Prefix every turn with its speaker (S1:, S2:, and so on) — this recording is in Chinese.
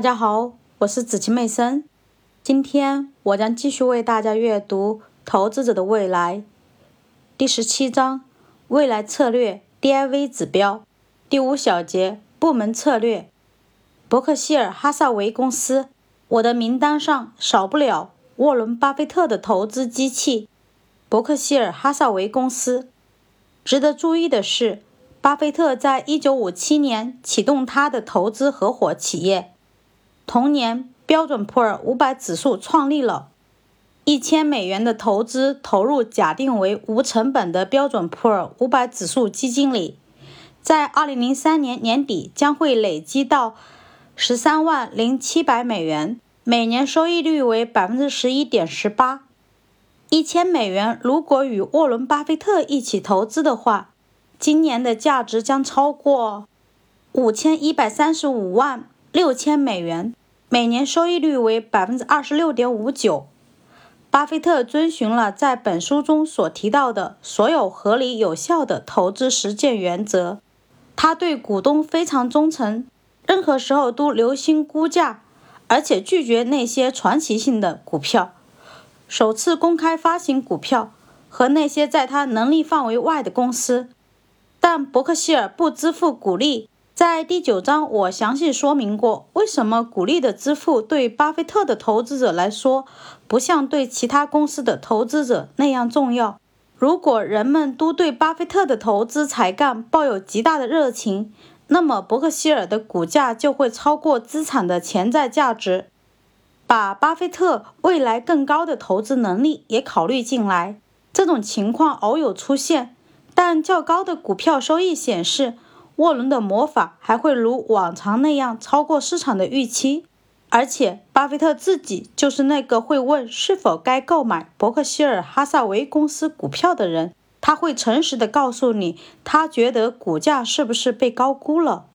S1: 大家好，我是子晴妹生。今天我将继续为大家阅读《投资者的未来》第十七章“未来策略 DIV 指标”第五小节“部门策略”。伯克希尔哈萨维公司，我的名单上少不了沃伦·巴菲特的投资机器——伯克希尔哈萨维公司。值得注意的是，巴菲特在一九五七年启动他的投资合伙企业。同年，标准普尔五百指数创立了。一千美元的投资投入假定为无成本的标准普尔五百指数基金里，在二零零三年年底将会累积到十三万零七百美元，每年收益率为百分之十一点十八。一千美元如果与沃伦·巴菲特一起投资的话，今年的价值将超过五千一百三十五万六千美元。每年收益率为百分之二十六点五九。巴菲特遵循了在本书中所提到的所有合理有效的投资实践原则。他对股东非常忠诚，任何时候都留心估价，而且拒绝那些传奇性的股票，首次公开发行股票和那些在他能力范围外的公司。但伯克希尔不支付股利。在第九章，我详细说明过为什么股利的支付对巴菲特的投资者来说不像对其他公司的投资者那样重要。如果人们都对巴菲特的投资才干抱有极大的热情，那么伯克希尔的股价就会超过资产的潜在价值。把巴菲特未来更高的投资能力也考虑进来，这种情况偶有出现，但较高的股票收益显示。沃伦的魔法还会如往常那样超过市场的预期，而且巴菲特自己就是那个会问是否该购买伯克希尔哈萨维公司股票的人。他会诚实的告诉你，他觉得股价是不是被高估了。